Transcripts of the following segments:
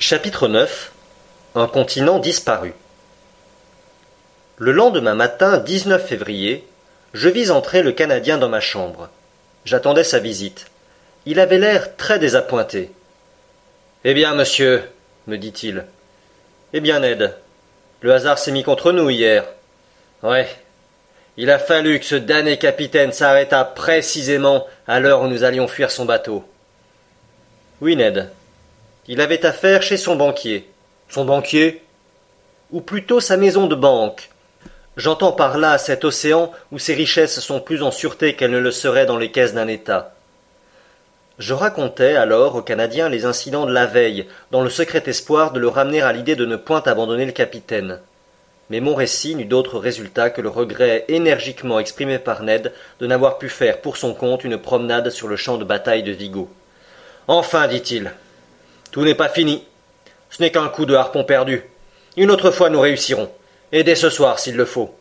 Chapitre 9 Un continent disparu Le lendemain matin 19 février, je vis entrer le Canadien dans ma chambre. J'attendais sa visite. Il avait l'air très désappointé. Eh bien, monsieur, me dit-il. Eh bien, Ned, le hasard s'est mis contre nous hier. Ouais. Il a fallu que ce damné capitaine s'arrêtât précisément à l'heure où nous allions fuir son bateau. Oui, Ned. Il avait affaire chez son banquier. Son banquier? Ou plutôt sa maison de banque. J'entends par là cet océan où ses richesses sont plus en sûreté qu'elles ne le seraient dans les caisses d'un État. Je racontais alors aux Canadiens les incidents de la veille, dans le secret espoir de le ramener à l'idée de ne point abandonner le capitaine. Mais mon récit n'eut d'autre résultat que le regret énergiquement exprimé par Ned de n'avoir pu faire pour son compte une promenade sur le champ de bataille de Vigo. Enfin, dit-il, tout n'est pas fini. Ce n'est qu'un coup de harpon perdu. Une autre fois nous réussirons, et dès ce soir s'il le faut.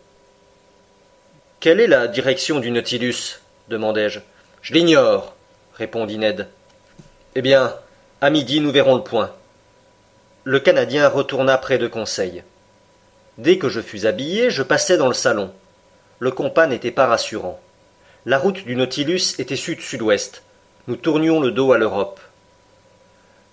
Quelle est la direction du Nautilus demandai-je. Je l'ignore, répondit Ned. Eh bien, à midi nous verrons le point. Le Canadien retourna près de Conseil. Dès que je fus habillé, je passai dans le salon. Le compas n'était pas rassurant. La route du Nautilus était sud-sud-ouest. Nous tournions le dos à l'Europe.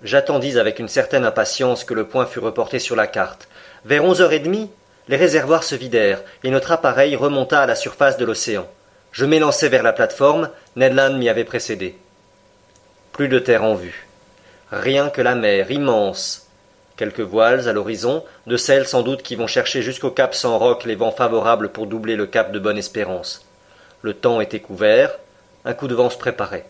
J'attendis avec une certaine impatience que le point fût reporté sur la carte. Vers onze heures et demie, les réservoirs se vidèrent et notre appareil remonta à la surface de l'océan. Je m'élançai vers la plateforme, Ned Land m'y avait précédé. Plus de terre en vue. Rien que la mer, immense. Quelques voiles à l'horizon, de celles sans doute qui vont chercher jusqu'au cap sans roc les vents favorables pour doubler le cap de Bonne-Espérance. Le temps était couvert, un coup de vent se préparait.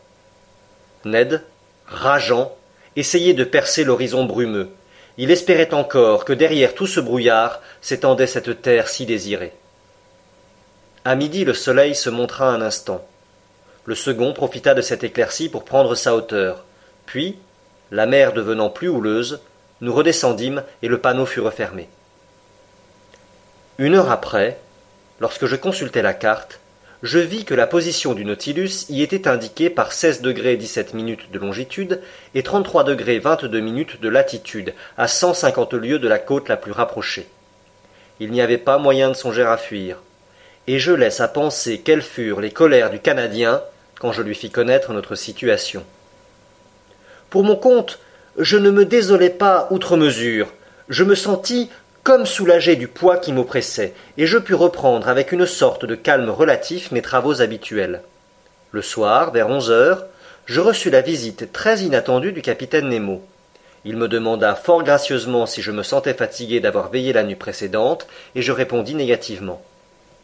Ned, rageant, essayait de percer l'horizon brumeux. Il espérait encore que derrière tout ce brouillard s'étendait cette terre si désirée. À midi, le soleil se montra un instant. Le second profita de cette éclaircie pour prendre sa hauteur. Puis, la mer devenant plus houleuse, nous redescendîmes et le panneau fut refermé. Une heure après, lorsque je consultai la carte, je vis que la position du Nautilus y était indiquée par 16 degrés 17 minutes de longitude et 33 degrés 22 minutes de latitude, à 150 lieues de la côte la plus rapprochée. Il n'y avait pas moyen de songer à fuir, et je laisse à penser quelles furent les colères du Canadien quand je lui fis connaître notre situation. Pour mon compte, je ne me désolai pas outre mesure. Je me sentis comme soulagé du poids qui m'oppressait, et je pus reprendre avec une sorte de calme relatif mes travaux habituels. Le soir, vers onze heures, je reçus la visite très inattendue du capitaine Nemo. Il me demanda fort gracieusement si je me sentais fatigué d'avoir veillé la nuit précédente, et je répondis négativement.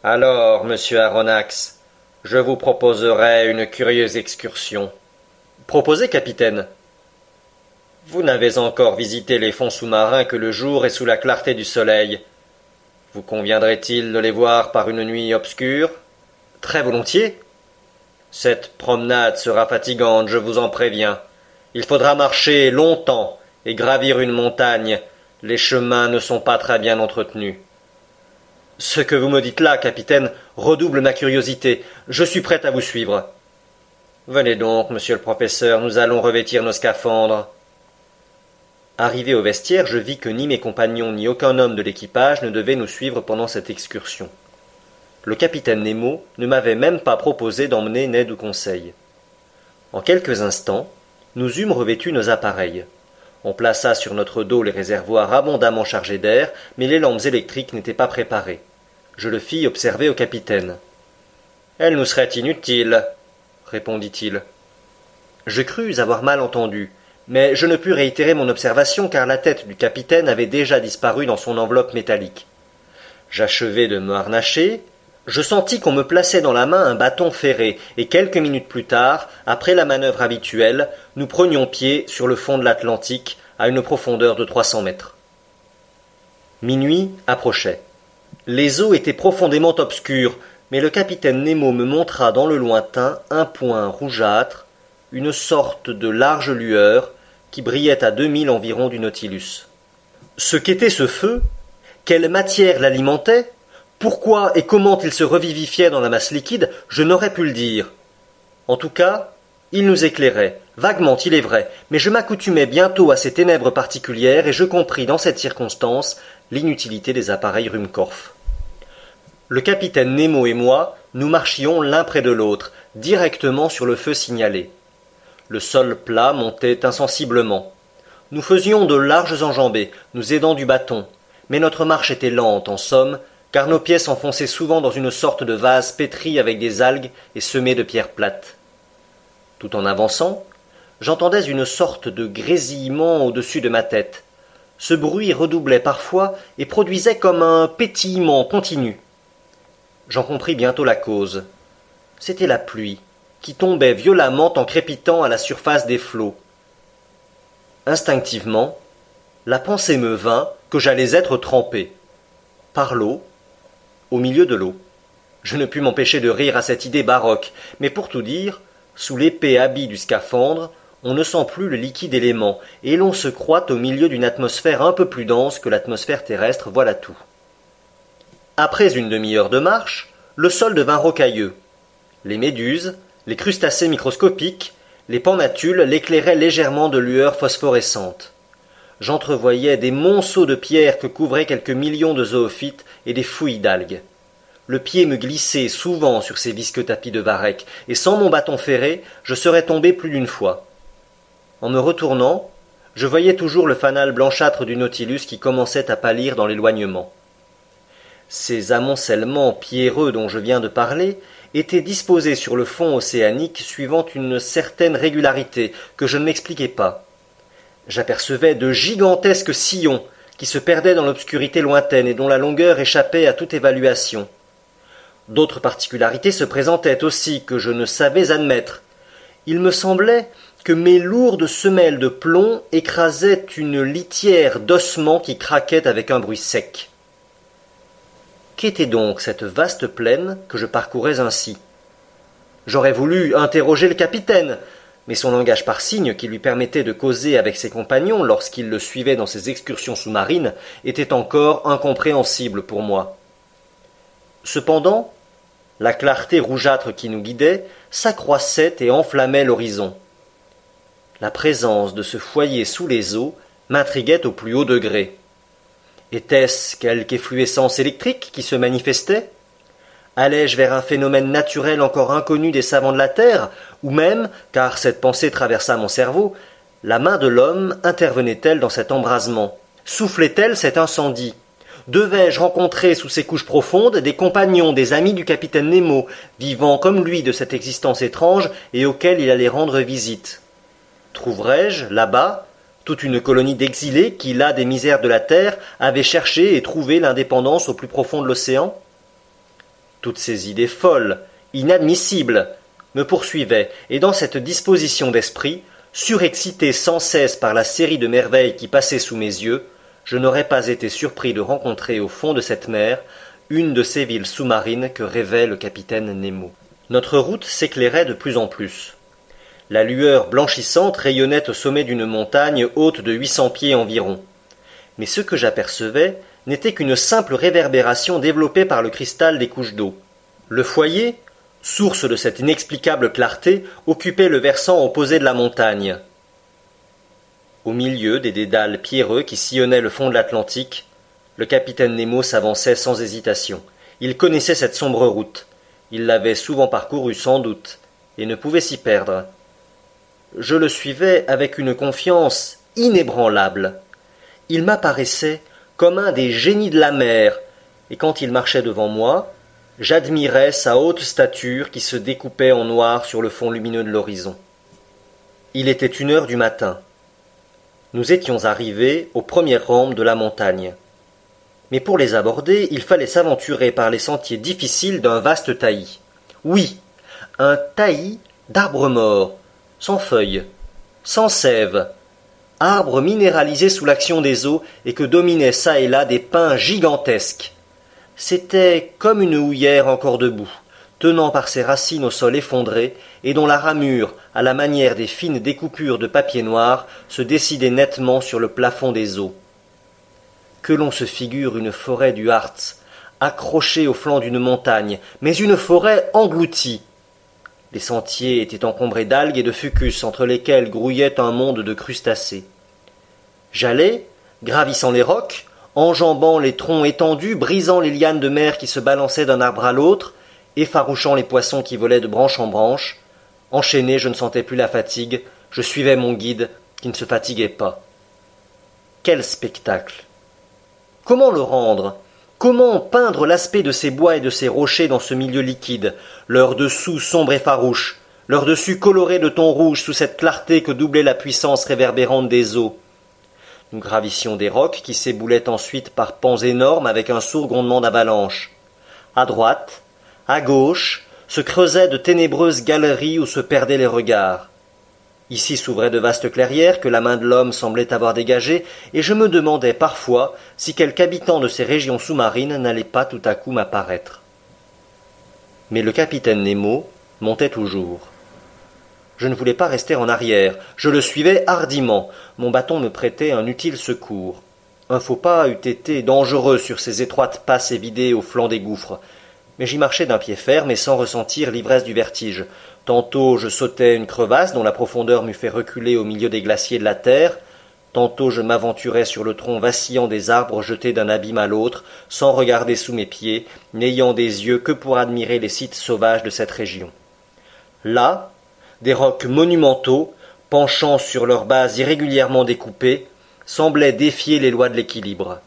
Alors, monsieur Aronnax, je vous proposerai une curieuse excursion. Proposez, capitaine. Vous n'avez encore visité les fonds sous-marins que le jour et sous la clarté du soleil. Vous conviendrait-il de les voir par une nuit obscure? Très volontiers. Cette promenade sera fatigante, je vous en préviens. Il faudra marcher longtemps et gravir une montagne. Les chemins ne sont pas très bien entretenus. Ce que vous me dites là, capitaine, redouble ma curiosité. Je suis prêt à vous suivre. Venez donc, monsieur le professeur, nous allons revêtir nos scaphandres. Arrivé au vestiaire, je vis que ni mes compagnons ni aucun homme de l'équipage ne devait nous suivre pendant cette excursion. Le capitaine Nemo ne m'avait même pas proposé d'emmener Ned au conseil. En quelques instants, nous eûmes revêtu nos appareils. On plaça sur notre dos les réservoirs abondamment chargés d'air, mais les lampes électriques n'étaient pas préparées. Je le fis observer au capitaine. Elle nous serait inutile, répondit-il. Je crus avoir mal entendu, mais je ne pus réitérer mon observation car la tête du capitaine avait déjà disparu dans son enveloppe métallique. J'achevai de me harnacher, je sentis qu'on me plaçait dans la main un bâton ferré, et quelques minutes plus tard, après la manœuvre habituelle, nous prenions pied sur le fond de l'Atlantique à une profondeur de trois cents mètres. Minuit approchait. Les eaux étaient profondément obscures, mais le capitaine Nemo me montra dans le lointain un point rougeâtre, une sorte de large lueur qui brillait à deux milles environ du Nautilus. Ce qu'était ce feu, quelle matière l'alimentait, pourquoi et comment il se revivifiait dans la masse liquide, je n'aurais pu le dire. En tout cas, Il nous éclairait, vaguement il est vrai, mais je m'accoutumai bientôt à ces ténèbres particulières et je compris dans cette circonstance l'inutilité des appareils Ruhmkorff. Le capitaine Nemo et moi, nous marchions l'un près de l'autre, directement sur le feu signalé. Le sol plat montait insensiblement. Nous faisions de larges enjambées, nous aidant du bâton, mais notre marche était lente, en somme, car nos pieds s'enfonçaient souvent dans une sorte de vase pétri avec des algues et semé de pierres plates. Tout en avançant, j'entendais une sorte de grésillement au-dessus de ma tête. Ce bruit redoublait parfois et produisait comme un pétillement continu. J'en compris bientôt la cause. C'était la pluie, qui tombait violemment en crépitant à la surface des flots. Instinctivement, la pensée me vint que j'allais être trempé. Par l'eau, au milieu de l'eau. Je ne pus m'empêcher de rire à cette idée baroque, mais pour tout dire, sous l'épais habit du scaphandre, on ne sent plus le liquide élément, et l'on se croit au milieu d'une atmosphère un peu plus dense que l'atmosphère terrestre, voilà tout. Après une demi-heure de marche, le sol devint rocailleux. Les méduses, les crustacés microscopiques, les pennatules l'éclairaient légèrement de lueurs phosphorescentes. J'entrevoyais des monceaux de pierres que couvraient quelques millions de zoophytes et des fouilles d'algues. Le pied me glissait souvent sur ces visqueux tapis de varech, et sans mon bâton ferré, je serais tombé plus d'une fois. En me retournant, je voyais toujours le fanal blanchâtre du Nautilus qui commençait à pâlir dans l'éloignement. Ces amoncellements pierreux dont je viens de parler étaient disposés sur le fond océanique suivant une certaine régularité que je ne m'expliquais pas. J'apercevais de gigantesques sillons qui se perdaient dans l'obscurité lointaine et dont la longueur échappait à toute évaluation. D'autres particularités se présentaient aussi que je ne savais admettre. Il me semblait que mes lourdes semelles de plomb écrasaient une litière d'ossements qui craquait avec un bruit sec. Qu'était donc cette vaste plaine que je parcourais ainsi J'aurais voulu interroger le capitaine, mais son langage par signes, qui lui permettait de causer avec ses compagnons lorsqu'il le suivait dans ses excursions sous-marines, était encore incompréhensible pour moi. Cependant, la clarté rougeâtre qui nous guidait s'accroissait et enflammait l'horizon. La présence de ce foyer sous les eaux m'intriguait au plus haut degré. Était-ce quelque effluescence électrique qui se manifestait? Allais-je vers un phénomène naturel encore inconnu des savants de la Terre Ou même, car cette pensée traversa mon cerveau, la main de l'homme intervenait-elle dans cet embrasement? Soufflait-elle cet incendie? Devais-je rencontrer sous ces couches profondes des compagnons, des amis du capitaine Nemo, vivant comme lui de cette existence étrange et auxquels il allait rendre visite? Trouverais-je, là-bas, toute une colonie d'exilés qui, là des misères de la terre, avaient cherché et trouvé l'indépendance au plus profond de l'océan Toutes ces idées folles, inadmissibles, me poursuivaient, et dans cette disposition d'esprit, surexcité sans cesse par la série de merveilles qui passaient sous mes yeux, je n'aurais pas été surpris de rencontrer au fond de cette mer une de ces villes sous-marines que rêvait le capitaine Nemo. Notre route s'éclairait de plus en plus. La lueur blanchissante rayonnait au sommet d'une montagne haute de huit cents pieds environ. Mais ce que j'apercevais n'était qu'une simple réverbération développée par le cristal des couches d'eau. Le foyer, source de cette inexplicable clarté, occupait le versant opposé de la montagne. Au milieu des dédales pierreux qui sillonnaient le fond de l'Atlantique, le capitaine Nemo s'avançait sans hésitation. Il connaissait cette sombre route. Il l'avait souvent parcourue sans doute, et ne pouvait s'y perdre je le suivais avec une confiance inébranlable. Il m'apparaissait comme un des génies de la mer, et quand il marchait devant moi, j'admirais sa haute stature qui se découpait en noir sur le fond lumineux de l'horizon. Il était une heure du matin. Nous étions arrivés aux premières rampes de la montagne. Mais pour les aborder, il fallait s'aventurer par les sentiers difficiles d'un vaste taillis. Oui, un taillis d'arbres morts, sans feuilles, sans sève, arbres minéralisés sous l'action des eaux et que dominaient çà et là des pins gigantesques. C'était comme une houillère encore debout, tenant par ses racines au sol effondré, et dont la ramure, à la manière des fines découpures de papier noir, se décidait nettement sur le plafond des eaux. Que l'on se figure une forêt du Harz, accrochée au flanc d'une montagne, mais une forêt engloutie, Les sentiers étaient encombrés d'algues et de fucus entre lesquels grouillait un monde de crustacés. J'allais, gravissant les rocs, enjambant les troncs étendus, brisant les lianes de mer qui se balançaient d'un arbre à l'autre, effarouchant les poissons qui volaient de branche en branche. Enchaîné, je ne sentais plus la fatigue, je suivais mon guide, qui ne se fatiguait pas. Quel spectacle. Comment le rendre? Comment peindre l'aspect de ces bois et de ces rochers dans ce milieu liquide, leur dessous sombre et farouche, leur dessus coloré de ton rouge sous cette clarté que doublait la puissance réverbérante des eaux Nous gravissions des rocs qui s'éboulaient ensuite par pans énormes avec un sourd grondement d'avalanche. À droite, à gauche, se creusaient de ténébreuses galeries où se perdaient les regards. Ici s'ouvraient de vastes clairières que la main de l'homme semblait avoir dégagées, et je me demandais parfois si quelque habitant de ces régions sous-marines n'allait pas tout à coup m'apparaître. Mais le capitaine Nemo montait toujours. Je ne voulais pas rester en arrière, je le suivais hardiment. Mon bâton me prêtait un utile secours. Un faux pas eût été dangereux sur ces étroites passes évidées au flanc des gouffres, mais j'y marchais d'un pied ferme et sans ressentir l'ivresse du vertige. Tantôt je sautais une crevasse dont la profondeur m'eût fait reculer au milieu des glaciers de la terre, tantôt je m'aventurais sur le tronc vacillant des arbres jetés d'un abîme à l'autre, sans regarder sous mes pieds, n'ayant des yeux que pour admirer les sites sauvages de cette région. Là, des rocs monumentaux, penchant sur leurs bases irrégulièrement découpées, semblaient défier les lois de l'équilibre.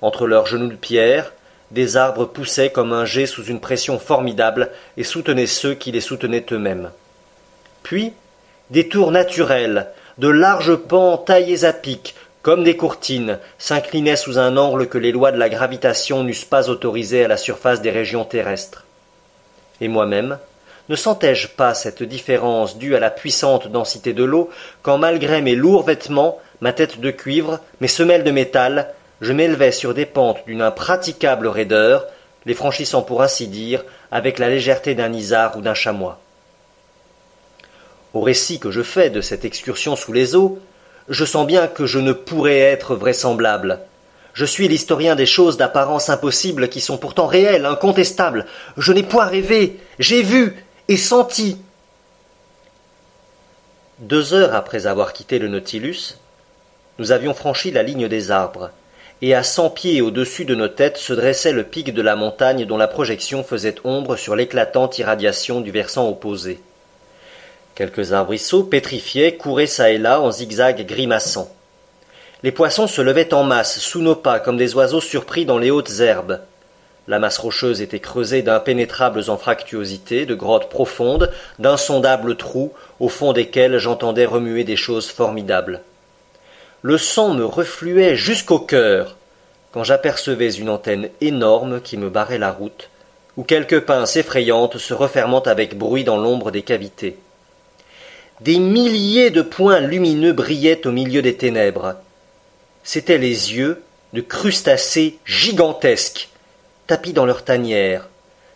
Entre leurs genoux de pierre, des arbres poussaient comme un jet sous une pression formidable et soutenaient ceux qui les soutenaient eux-mêmes. Puis, des tours naturelles, de larges pans taillés à pic, comme des courtines, s'inclinaient sous un angle que les lois de la gravitation n'eussent pas autorisé à la surface des régions terrestres. Et moi-même, ne sentais-je pas cette différence due à la puissante densité de l'eau quand malgré mes lourds vêtements, ma tête de cuivre, mes semelles de métal, je m'élevais sur des pentes d'une impraticable raideur, les franchissant pour ainsi dire avec la légèreté d'un isard ou d'un chamois. Au récit que je fais de cette excursion sous les eaux, je sens bien que je ne pourrais être vraisemblable. Je suis l'historien des choses d'apparence impossible qui sont pourtant réelles, incontestables. Je n'ai point rêvé, j'ai vu et senti. Deux heures après avoir quitté le Nautilus, nous avions franchi la ligne des arbres et à cent pieds au-dessus de nos têtes se dressait le pic de la montagne dont la projection faisait ombre sur l'éclatante irradiation du versant opposé. Quelques arbrisseaux pétrifiés couraient çà et là en zigzags grimaçants. Les poissons se levaient en masse sous nos pas comme des oiseaux surpris dans les hautes herbes. La masse rocheuse était creusée d'impénétrables anfractuosités, de grottes profondes, d'insondables trous, au fond desquels j'entendais remuer des choses formidables le sang me refluait jusqu'au cœur quand j'apercevais une antenne énorme qui me barrait la route, ou quelques pinces effrayantes se refermant avec bruit dans l'ombre des cavités. Des milliers de points lumineux brillaient au milieu des ténèbres. C'étaient les yeux de crustacés gigantesques, tapis dans leur tanière,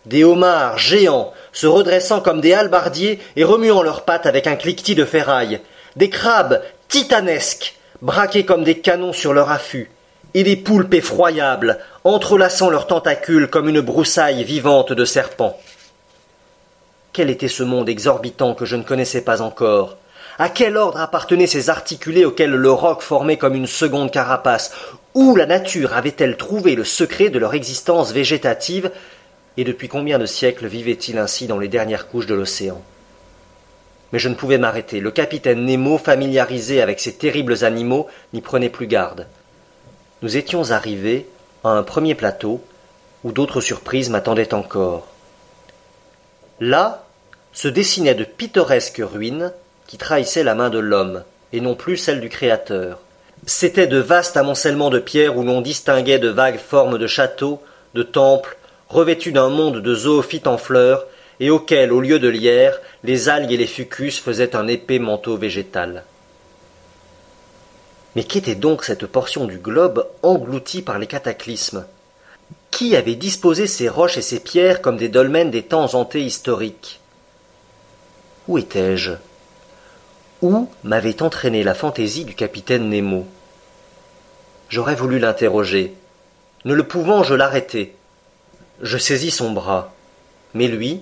des homards géants se redressant comme des halbardiers et remuant leurs pattes avec un cliquetis de ferraille, des crabes titanesques braqués comme des canons sur leur affût, et des poulpes effroyables, entrelaçant leurs tentacules comme une broussaille vivante de serpents. Quel était ce monde exorbitant que je ne connaissais pas encore? À quel ordre appartenaient ces articulés auxquels le roc formait comme une seconde carapace? Où la nature avait-elle trouvé le secret de leur existence végétative? Et depuis combien de siècles vivaient-ils ainsi dans les dernières couches de l'océan? Mais je ne pouvais m'arrêter. Le capitaine Nemo, familiarisé avec ces terribles animaux, n'y prenait plus garde. Nous étions arrivés à un premier plateau où d'autres surprises m'attendaient encore. Là se dessinaient de pittoresques ruines qui trahissaient la main de l'homme, et non plus celle du Créateur. C'étaient de vastes amoncellements de pierres où l'on distinguait de vagues formes de châteaux, de temples, revêtus d'un monde de zoophytes en fleurs, et auquel, au lieu de lierre, les algues et les fucus faisaient un épais manteau végétal. Mais qu'était donc cette portion du globe engloutie par les cataclysmes? Qui avait disposé ces roches et ces pierres comme des dolmens des temps antéhistoriques Où étais-je? Où m'avait entraîné la fantaisie du capitaine Nemo? J'aurais voulu l'interroger. Ne le pouvant, je l'arrêtai. Je saisis son bras. Mais lui,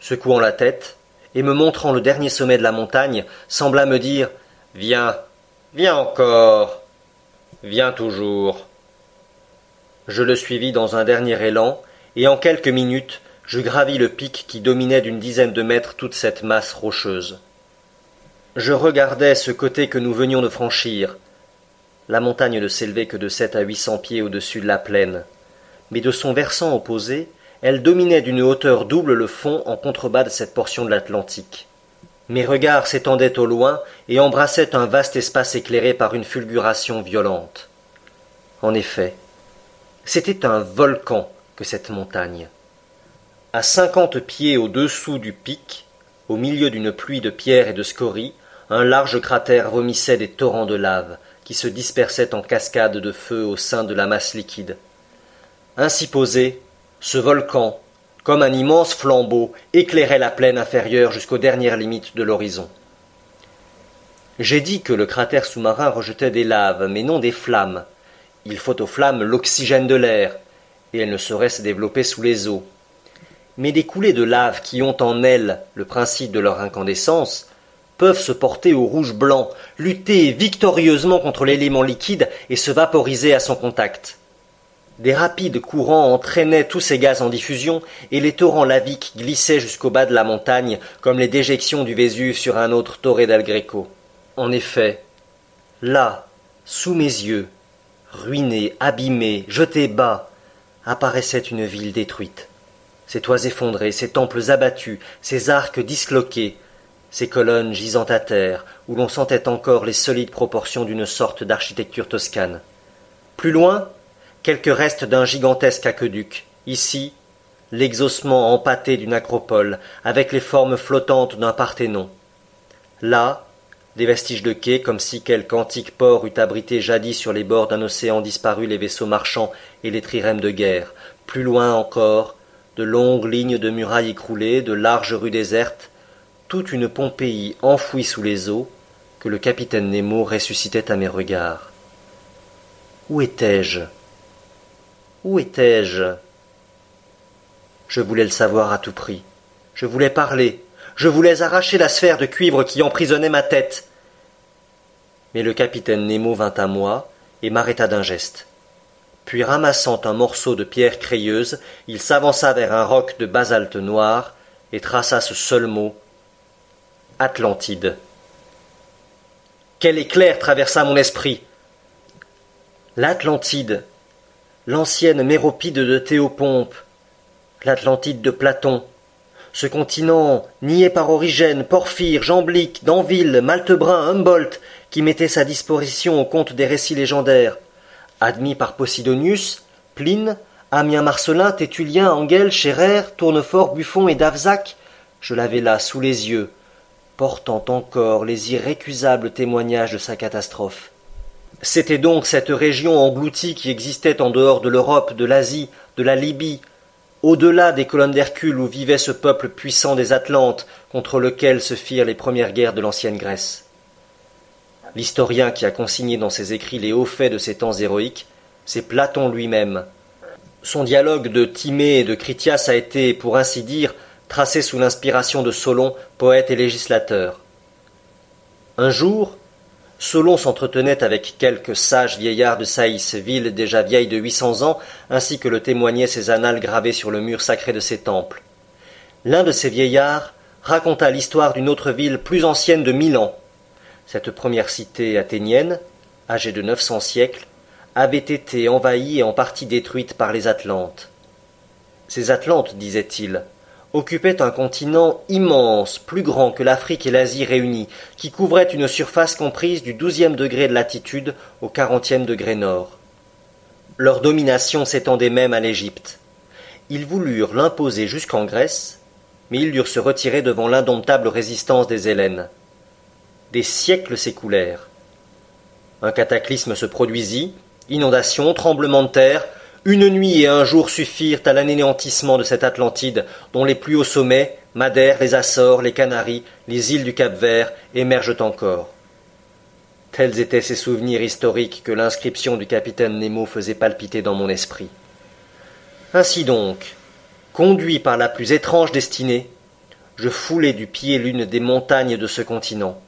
secouant la tête, et me montrant le dernier sommet de la montagne, sembla me dire Viens, viens encore, viens toujours. Je le suivis dans un dernier élan, et en quelques minutes je gravis le pic qui dominait d'une dizaine de mètres toute cette masse rocheuse. Je regardais ce côté que nous venions de franchir. La montagne ne s'élevait que de sept à huit cents pieds au-dessus de la plaine, mais de son versant opposé, elle dominait d'une hauteur double le fond en contrebas de cette portion de l'Atlantique. Mes regards s'étendaient au loin et embrassaient un vaste espace éclairé par une fulguration violente. En effet, c'était un volcan que cette montagne. À cinquante pieds au-dessous du pic, au milieu d'une pluie de pierres et de scories, un large cratère vomissait des torrents de lave qui se dispersaient en cascades de feu au sein de la masse liquide. Ainsi posé, ce volcan, comme un immense flambeau, éclairait la plaine inférieure jusqu'aux dernières limites de l'horizon. J'ai dit que le cratère sous-marin rejetait des laves, mais non des flammes. Il faut aux flammes l'oxygène de l'air, et elles ne sauraient se développer sous les eaux. Mais des coulées de lave qui ont en elles le principe de leur incandescence peuvent se porter au rouge blanc, lutter victorieusement contre l'élément liquide et se vaporiser à son contact. Des rapides courants entraînaient tous ces gaz en diffusion, et les torrents laviques glissaient jusqu'au bas de la montagne, comme les déjections du Vésuve sur un autre Torre del Greco. En effet, là, sous mes yeux, ruinée, abîmée, jetée bas, apparaissait une ville détruite. Ses toits effondrés, ses temples abattus, ses arcs disloqués, ses colonnes gisant à terre, où l'on sentait encore les solides proportions d'une sorte d'architecture toscane. Plus loin, quelques restes d'un gigantesque aqueduc. Ici, l'exhaussement empâté d'une acropole, avec les formes flottantes d'un Parthénon. Là, des vestiges de quais, comme si quelque antique port eût abrité jadis sur les bords d'un océan disparu les vaisseaux marchands et les trirèmes de guerre. Plus loin encore, de longues lignes de murailles écroulées, de larges rues désertes, toute une Pompéi enfouie sous les eaux, que le capitaine Nemo ressuscitait à mes regards. Où étais-je? Où étais-je? Je voulais le savoir à tout prix. Je voulais parler. Je voulais arracher la sphère de cuivre qui emprisonnait ma tête. Mais le capitaine Nemo vint à moi et m'arrêta d'un geste. Puis ramassant un morceau de pierre crayeuse, il s'avança vers un roc de basalte noir et traça ce seul mot Atlantide. Quel éclair traversa mon esprit. L'Atlantide, l'ancienne Méropide de Théopompe, l'Atlantide de Platon, ce continent nié par Origène, Porphyre, Jamblique, Danville, Maltebrun, Humboldt, qui mettait sa disposition au compte des récits légendaires, admis par Posidonius, Pline, Amien Marcelin, Tétulien, Angel, Scherer, Tournefort, Buffon et Davzac, je l'avais là sous les yeux, portant encore les irrécusables témoignages de sa catastrophe. C'était donc cette région engloutie qui existait en dehors de l'Europe, de l'Asie, de la Libye, au-delà des colonnes d'Hercule où vivait ce peuple puissant des Atlantes contre lequel se firent les premières guerres de l'ancienne Grèce. L'historien qui a consigné dans ses écrits les hauts faits de ces temps héroïques, c'est Platon lui-même. Son dialogue de Timée et de Critias a été, pour ainsi dire, tracé sous l'inspiration de Solon, poète et législateur. Un jour, Solon s'entretenait avec quelques sages vieillards de Saïs, ville déjà vieille de huit cents ans, ainsi que le témoignaient ses annales gravées sur le mur sacré de ses temples. L'un de ces vieillards raconta l'histoire d'une autre ville plus ancienne de mille ans. Cette première cité athénienne, âgée de neuf cents siècles, avait été envahie et en partie détruite par les Atlantes. Ces Atlantes, disait-il, occupait un continent immense, plus grand que l'Afrique et l'Asie réunies, qui couvrait une surface comprise du douzième degré de latitude au quarantième degré nord. Leur domination s'étendait même à l'Égypte. Ils voulurent l'imposer jusqu'en Grèce, mais ils durent se retirer devant l'indomptable résistance des Hellènes. Des siècles s'écoulèrent. Un cataclysme se produisit, inondations, tremblements de terre, une nuit et un jour suffirent à l'anéantissement de cette Atlantide, dont les plus hauts sommets, Madère, les Açores, les Canaries, les îles du Cap-Vert, émergent encore. Tels étaient ces souvenirs historiques que l'inscription du capitaine Nemo faisait palpiter dans mon esprit. Ainsi donc, conduit par la plus étrange destinée, je foulais du pied l'une des montagnes de ce continent.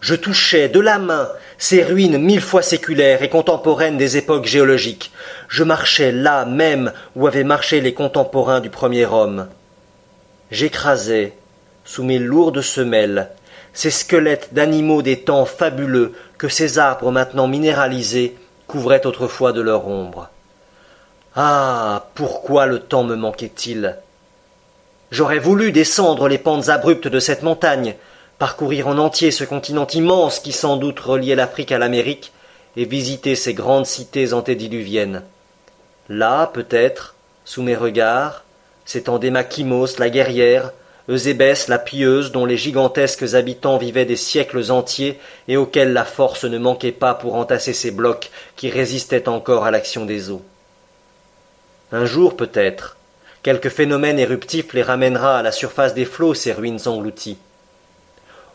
Je touchais de la main ces ruines mille fois séculaires et contemporaines des époques géologiques. Je marchais là même où avaient marché les contemporains du premier homme. J'écrasais, sous mes lourdes semelles, ces squelettes d'animaux des temps fabuleux que ces arbres maintenant minéralisés couvraient autrefois de leur ombre. Ah. Pourquoi le temps me manquait il? J'aurais voulu descendre les pentes abruptes de cette montagne, parcourir en entier ce continent immense qui sans doute reliait l'Afrique à l'Amérique, et visiter ces grandes cités antédiluviennes. Là, peut-être, sous mes regards, s'étendait Makimos, la guerrière, Eusébès, la pieuse, dont les gigantesques habitants vivaient des siècles entiers et auxquels la force ne manquait pas pour entasser ces blocs qui résistaient encore à l'action des eaux. Un jour, peut-être, quelque phénomène éruptif les ramènera à la surface des flots, ces ruines englouties.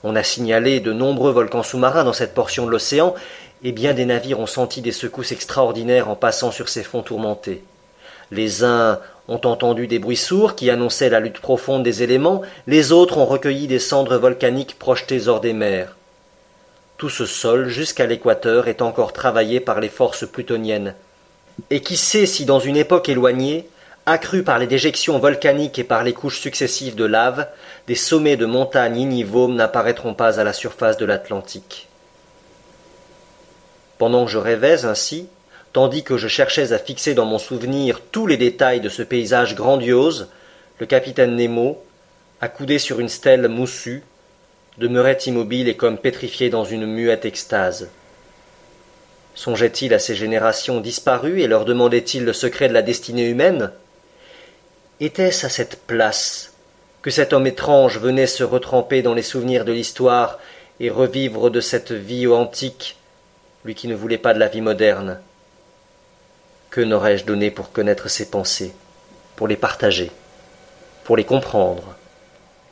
On a signalé de nombreux volcans sous-marins dans cette portion de l'océan, et bien des navires ont senti des secousses extraordinaires en passant sur ces fonds tourmentés. Les uns ont entendu des bruits sourds qui annonçaient la lutte profonde des éléments, les autres ont recueilli des cendres volcaniques projetées hors des mers. Tout ce sol, jusqu'à l'équateur, est encore travaillé par les forces plutoniennes. Et qui sait si dans une époque éloignée, accrue par les déjections volcaniques et par les couches successives de lave, des sommets de montagnes ignivomes n'apparaîtront pas à la surface de l'Atlantique. Pendant que je rêvais ainsi, tandis que je cherchais à fixer dans mon souvenir tous les détails de ce paysage grandiose, le capitaine Nemo, accoudé sur une stèle moussue, demeurait immobile et comme pétrifié dans une muette extase. Songeait-il à ces générations disparues et leur demandait-il le secret de la destinée humaine? Était-ce à cette place que cet homme étrange venait se retremper dans les souvenirs de l'histoire et revivre de cette vie antique, lui qui ne voulait pas de la vie moderne? Que n'aurais-je donné pour connaître ses pensées, pour les partager, pour les comprendre?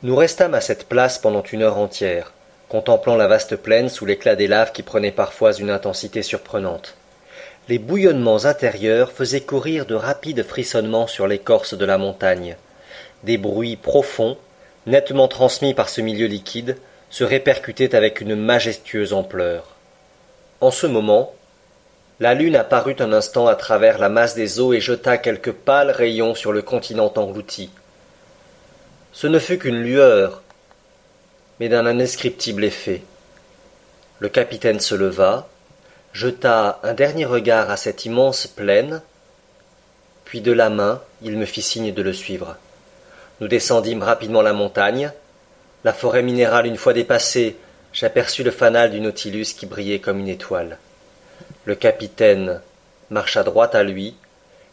Nous restâmes à cette place pendant une heure entière, contemplant la vaste plaine sous l'éclat des laves qui prenaient parfois une intensité surprenante les bouillonnements intérieurs faisaient courir de rapides frissonnements sur l'écorce de la montagne. Des bruits profonds, nettement transmis par ce milieu liquide, se répercutaient avec une majestueuse ampleur. En ce moment, la lune apparut un instant à travers la masse des eaux et jeta quelques pâles rayons sur le continent englouti. Ce ne fut qu'une lueur, mais d'un indescriptible effet. Le capitaine se leva, jeta un dernier regard à cette immense plaine, puis de la main il me fit signe de le suivre. Nous descendîmes rapidement la montagne. La forêt minérale une fois dépassée, j'aperçus le fanal du Nautilus qui brillait comme une étoile. Le capitaine marcha droit à lui,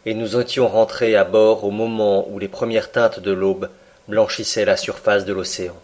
et nous étions rentrés à bord au moment où les premières teintes de l'aube blanchissaient la surface de l'océan.